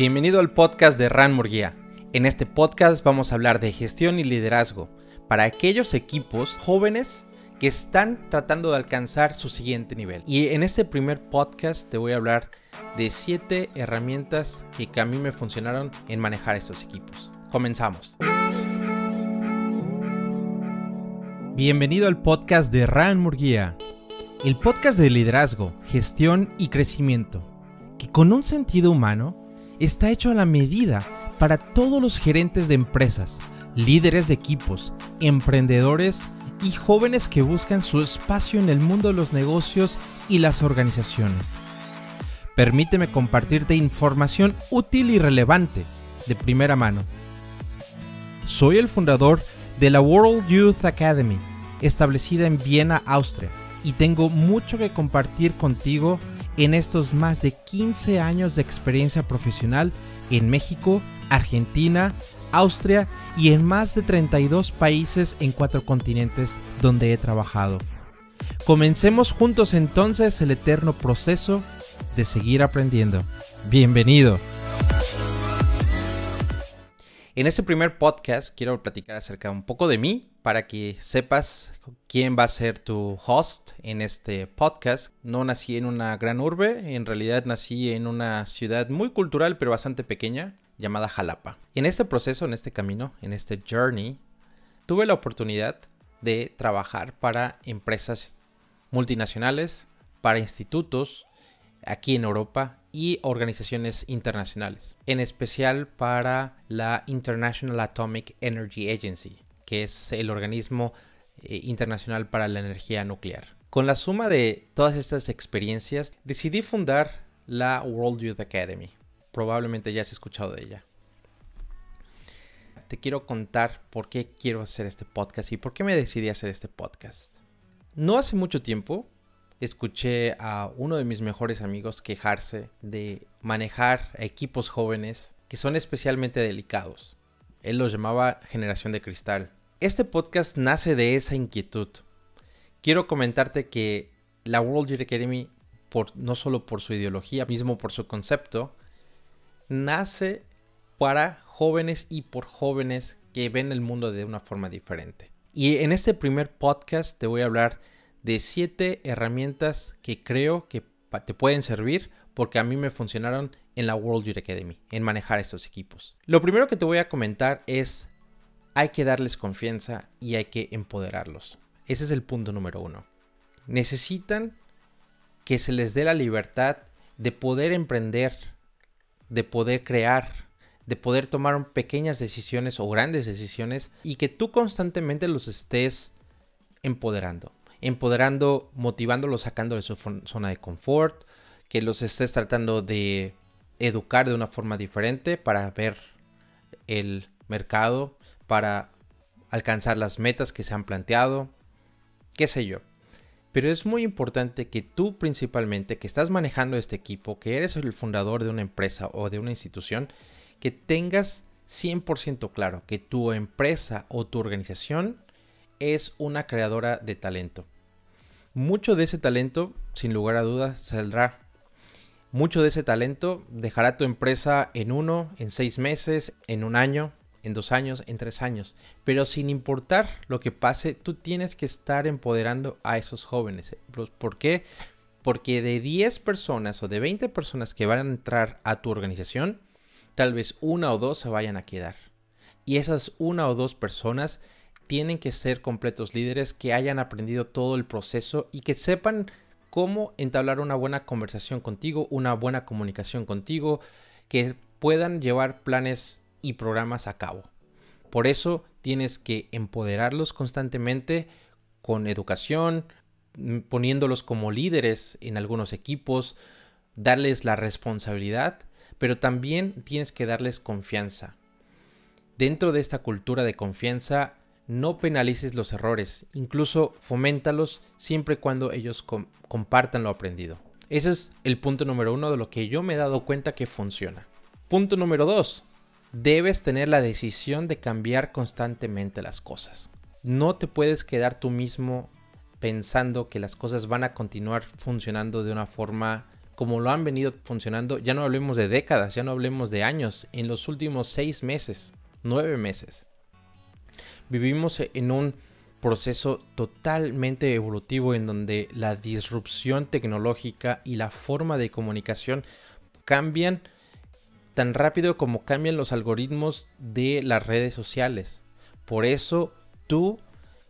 Bienvenido al podcast de Ran Murguía. En este podcast vamos a hablar de gestión y liderazgo para aquellos equipos jóvenes que están tratando de alcanzar su siguiente nivel. Y en este primer podcast te voy a hablar de 7 herramientas que a mí me funcionaron en manejar estos equipos. Comenzamos. Bienvenido al podcast de Ran Murguía, el podcast de liderazgo, gestión y crecimiento, que con un sentido humano está hecho a la medida para todos los gerentes de empresas, líderes de equipos, emprendedores y jóvenes que buscan su espacio en el mundo de los negocios y las organizaciones. Permíteme compartirte información útil y relevante de primera mano. Soy el fundador de la World Youth Academy, establecida en Viena, Austria, y tengo mucho que compartir contigo en estos más de 15 años de experiencia profesional en México, Argentina, Austria y en más de 32 países en cuatro continentes donde he trabajado. Comencemos juntos entonces el eterno proceso de seguir aprendiendo. Bienvenido. En este primer podcast quiero platicar acerca un poco de mí para que sepas quién va a ser tu host en este podcast. No nací en una gran urbe, en realidad nací en una ciudad muy cultural pero bastante pequeña llamada Jalapa. En este proceso, en este camino, en este journey, tuve la oportunidad de trabajar para empresas multinacionales, para institutos aquí en Europa y organizaciones internacionales, en especial para la International Atomic Energy Agency, que es el organismo eh, internacional para la energía nuclear. Con la suma de todas estas experiencias, decidí fundar la World Youth Academy. Probablemente ya has escuchado de ella. Te quiero contar por qué quiero hacer este podcast y por qué me decidí hacer este podcast. No hace mucho tiempo escuché a uno de mis mejores amigos quejarse de manejar equipos jóvenes que son especialmente delicados. Él los llamaba generación de cristal. Este podcast nace de esa inquietud. Quiero comentarte que la World Youth Academy, no solo por su ideología, mismo por su concepto, nace para jóvenes y por jóvenes que ven el mundo de una forma diferente. Y en este primer podcast te voy a hablar de siete herramientas que creo que te pueden servir porque a mí me funcionaron en la World Youth Academy, en manejar estos equipos. Lo primero que te voy a comentar es, hay que darles confianza y hay que empoderarlos. Ese es el punto número uno. Necesitan que se les dé la libertad de poder emprender, de poder crear, de poder tomar pequeñas decisiones o grandes decisiones y que tú constantemente los estés empoderando empoderando, motivándolos, sacando de su zona de confort, que los estés tratando de educar de una forma diferente para ver el mercado, para alcanzar las metas que se han planteado, qué sé yo. Pero es muy importante que tú principalmente, que estás manejando este equipo, que eres el fundador de una empresa o de una institución, que tengas 100% claro que tu empresa o tu organización es una creadora de talento. Mucho de ese talento, sin lugar a dudas, saldrá. Mucho de ese talento dejará tu empresa en uno, en seis meses, en un año, en dos años, en tres años. Pero sin importar lo que pase, tú tienes que estar empoderando a esos jóvenes. ¿Por qué? Porque de 10 personas o de 20 personas que van a entrar a tu organización, tal vez una o dos se vayan a quedar. Y esas una o dos personas tienen que ser completos líderes que hayan aprendido todo el proceso y que sepan cómo entablar una buena conversación contigo, una buena comunicación contigo, que puedan llevar planes y programas a cabo. Por eso tienes que empoderarlos constantemente con educación, mm, poniéndolos como líderes en algunos equipos, darles la responsabilidad, pero también tienes que darles confianza. Dentro de esta cultura de confianza no penalices los errores, incluso foméntalos siempre y cuando ellos compartan lo aprendido. Ese es el punto número uno de lo que yo me he dado cuenta que funciona. Punto número dos, debes tener la decisión de cambiar constantemente las cosas. No te puedes quedar tú mismo pensando que las cosas van a continuar funcionando de una forma como lo han venido funcionando, ya no hablemos de décadas, ya no hablemos de años, en los últimos seis meses, nueve meses. Vivimos en un proceso totalmente evolutivo en donde la disrupción tecnológica y la forma de comunicación cambian tan rápido como cambian los algoritmos de las redes sociales. Por eso tú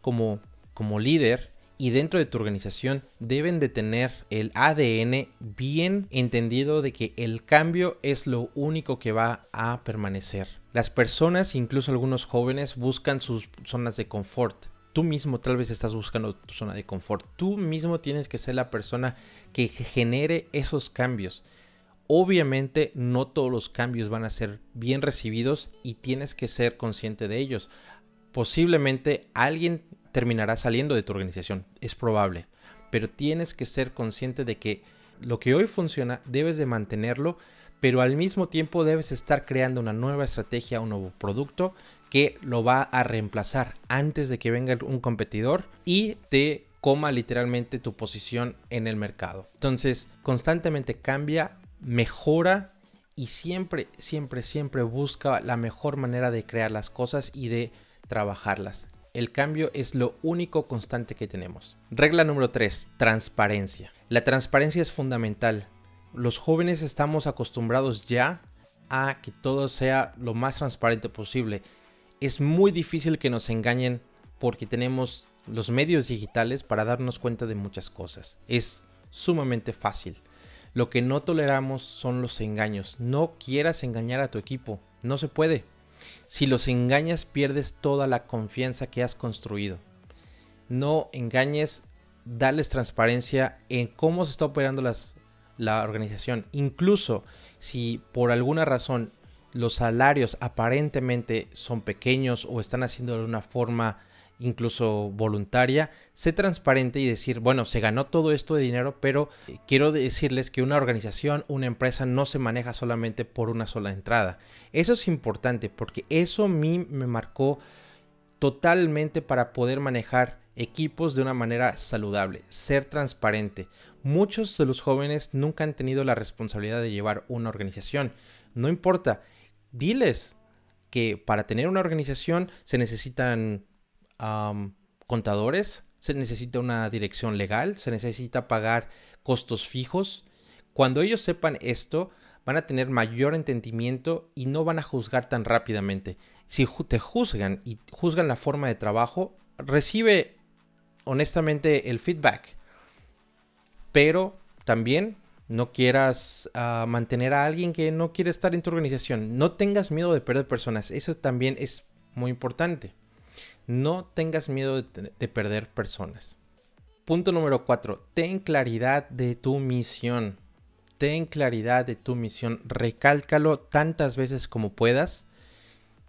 como, como líder y dentro de tu organización deben de tener el ADN bien entendido de que el cambio es lo único que va a permanecer. Las personas, incluso algunos jóvenes, buscan sus zonas de confort Tú mismo tal vez estás buscando tu zona de confort. Tú mismo tienes que ser la persona que genere esos cambios. Obviamente no todos los cambios van a ser bien recibidos y tienes que ser consciente de ellos. Posiblemente alguien terminará saliendo de tu organización, es probable, pero tienes que ser consciente de que lo que hoy funciona debes de mantenerlo, pero al mismo tiempo debes estar creando una nueva estrategia, un nuevo producto que lo va a reemplazar antes de que venga un competidor y te coma literalmente tu posición en el mercado. Entonces, constantemente cambia, mejora y siempre, siempre, siempre busca la mejor manera de crear las cosas y de trabajarlas. El cambio es lo único constante que tenemos. Regla número 3, transparencia. La transparencia es fundamental. Los jóvenes estamos acostumbrados ya a que todo sea lo más transparente posible es muy difícil que nos engañen porque tenemos los medios digitales para darnos cuenta de muchas cosas. Es sumamente fácil. Lo que no toleramos son los engaños. No quieras engañar a tu equipo. No se puede. Si los engañas pierdes toda la confianza que has construido. No engañes, dales transparencia en cómo se está operando la organización. Incluso si por alguna razón los salarios aparentemente son pequeños o están haciendo de una forma incluso voluntaria, sé transparente y decir, bueno, se ganó todo esto de dinero, pero eh, quiero decirles que una organización, una empresa no se maneja solamente por una sola entrada. Eso es importante porque eso a mí me marcó totalmente para poder manejar equipos de una manera saludable, ser transparente. Muchos de los jóvenes nunca han tenido la responsabilidad de llevar una organización. No importa, diles que para tener una organización se necesitan contadores, se necesita una dirección legal, se necesita pagar costos fijos. Cuando ellos sepan esto, van a tener mayor entendimiento y no van a juzgar tan rápidamente. Si te juzgan y juzgan la forma de trabajo, recibe honestamente el feedback. Pero también no quieras ah, mantener a alguien que no quiere estar en tu organización. No tengas miedo de perder personas. Eso también es muy importante. No tengas miedo de, de perder personas. Punto número 4. Ten claridad de tu misión. Ten claridad de tu misión. Recálcalo tantas veces como puedas.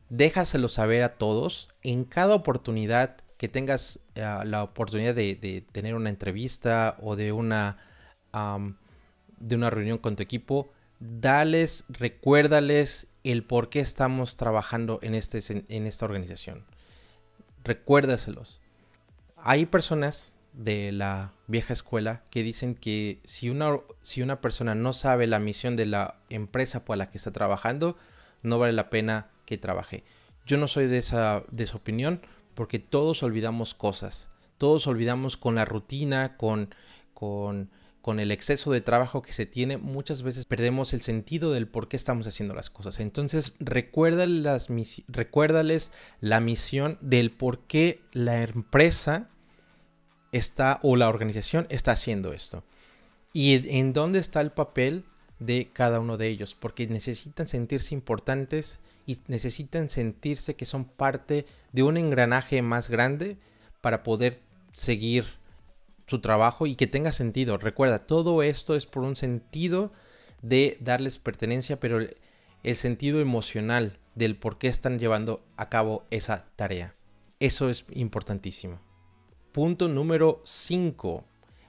Déjaselo saber a todos. En cada oportunidad que tengas ah, la oportunidad de, tener una entrevista o de una de una reunión con tu equipo, dales, recuérdales el por qué estamos trabajando en, este, en esta organización. Recuérdaselos. Hay personas de la vieja escuela que dicen que si una, si una persona no sabe la misión de la empresa por la que está trabajando, no vale la pena que trabaje. Yo no soy de esa, de esa opinión porque todos olvidamos cosas. Todos olvidamos con la rutina, con, con con el exceso de trabajo que se tiene, muchas veces perdemos el sentido del por qué estamos haciendo las cosas. Entonces, recuérdales, la misión del por qué la empresa está o la organización está haciendo esto. Y en dónde está el papel de cada uno de ellos, porque necesitan sentirse importantes y necesitan sentirse que son parte de un engranaje más grande para poder seguir su trabajo y que tenga sentido. Recuerda, todo esto es por un sentido de darles pertenencia, pero el, sentido emocional del por qué están llevando a cabo esa tarea. Eso es importantísimo. Punto número 5.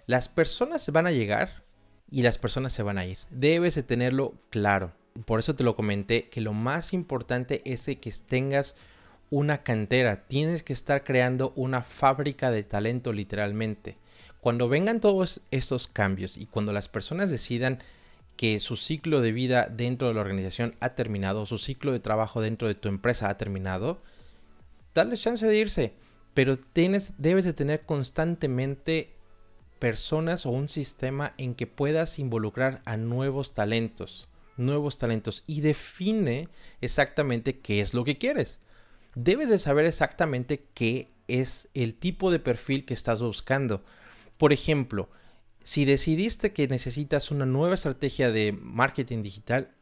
Las personas van a llegar y las personas se van a ir. Debes de tenerlo claro. Por eso te lo comenté, que lo más importante es que tengas una cantera. Tienes que estar creando una fábrica de talento literalmente. Cuando vengan todos estos cambios y cuando las personas decidan que su ciclo de vida dentro de la organización ha terminado, su ciclo de trabajo dentro de tu empresa ha terminado, dale chance de irse. Pero debes de tener constantemente personas o un sistema en que puedas involucrar a nuevos talentos, nuevos talentos y define exactamente qué es lo que quieres. Debes de saber exactamente qué es el tipo de perfil que estás buscando. Por ejemplo, si decidiste que necesitas una nueva estrategia de marketing digital,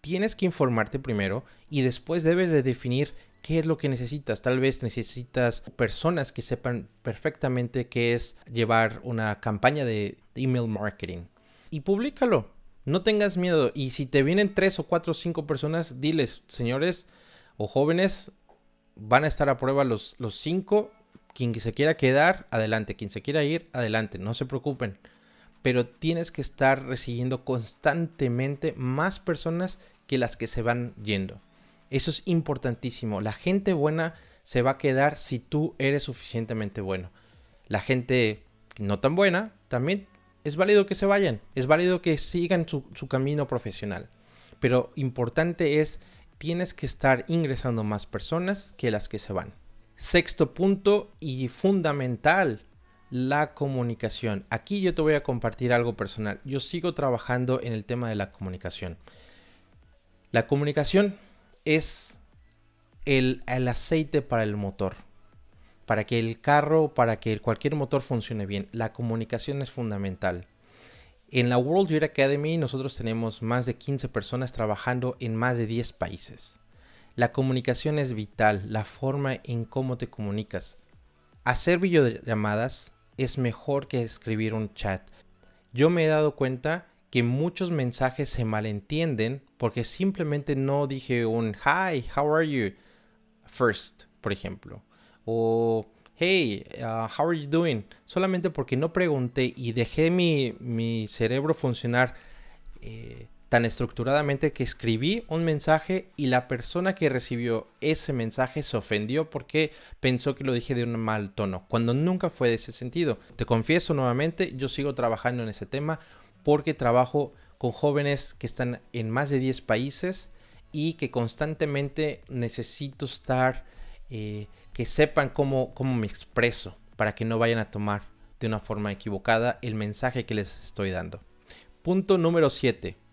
tienes que informarte primero y después debes de definir qué es lo que necesitas. Tal vez necesitas personas que sepan perfectamente qué es llevar una campaña de email marketing. Y públicalo. No tengas miedo. Y si te vienen tres o cuatro o cinco personas, diles, señores o jóvenes, van a estar a prueba los, los cinco. Quien se quiera quedar, adelante. Quien se quiera ir, adelante. No se preocupen. Pero tienes que estar recibiendo constantemente más personas que las que se van yendo. Eso es importantísimo. La gente buena se va a quedar si tú eres suficientemente bueno. La gente no tan buena, también es válido que se vayan. Es válido que sigan su, camino profesional. Pero importante es, tienes que estar ingresando más personas que las que se van. Sexto punto y fundamental, la comunicación. Aquí yo te voy a compartir algo personal. Yo sigo trabajando en el tema de la comunicación. La comunicación es el, aceite para el motor. Para que el carro, para que cualquier motor funcione bien. La comunicación es fundamental. En la World Youth Academy nosotros tenemos más de 15 personas trabajando en más de 10 países. La comunicación es vital, la forma en cómo te comunicas. Hacer videollamadas es mejor que escribir un chat. Yo me he dado cuenta que muchos mensajes se malentienden porque simplemente no dije un hi, how are you first, por ejemplo, o hey, uh, how are you doing, solamente porque no pregunté y dejé mi, mi cerebro funcionar eh, tan estructuradamente que escribí un mensaje y la persona que recibió ese mensaje se ofendió porque pensó que lo dije de un mal tono, cuando nunca fue de ese sentido. Te confieso nuevamente, yo sigo trabajando en ese tema porque trabajo con jóvenes que están en más de 10 países y que constantemente necesito estar, eh, que sepan cómo, cómo me expreso para que no vayan a tomar de una forma equivocada el mensaje que les estoy dando. Punto número 7.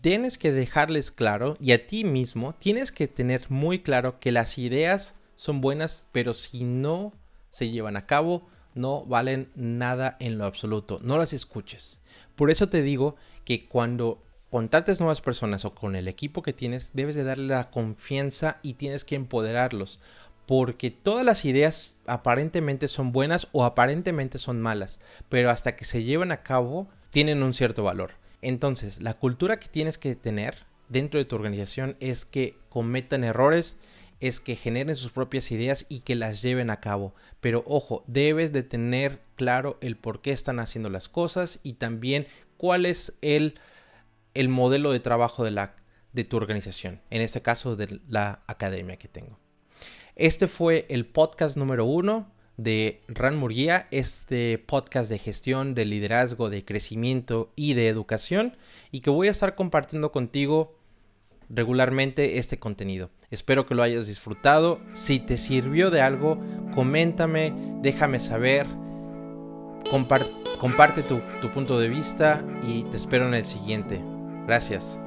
Tienes que dejarles claro y a ti mismo tienes que tener muy claro que las ideas son buenas, pero si no se llevan a cabo, no valen nada en lo absoluto. No las escuches. Por eso te digo que cuando contactes nuevas personas o con el equipo que tienes, debes de darle la confianza y tienes que empoderarlos. Porque todas las ideas aparentemente son buenas o aparentemente son malas, pero hasta que se llevan a cabo tienen un cierto valor. Entonces, la cultura que tienes que tener dentro de tu organización es que cometan errores, es que generen sus propias ideas y que las lleven a cabo. Pero ojo, debes de tener claro el por qué están haciendo las cosas y también cuál es el, el modelo de trabajo de, la, de tu organización. En este caso, de la academia que tengo. Este fue el podcast número uno de Ran Murguía, este podcast de gestión, de liderazgo, de crecimiento y de educación, y que voy a estar compartiendo contigo regularmente este contenido. Espero que lo hayas disfrutado. Si te sirvió de algo, coméntame, déjame saber. comparte tu, tu punto de vista y te espero en el siguiente. Gracias.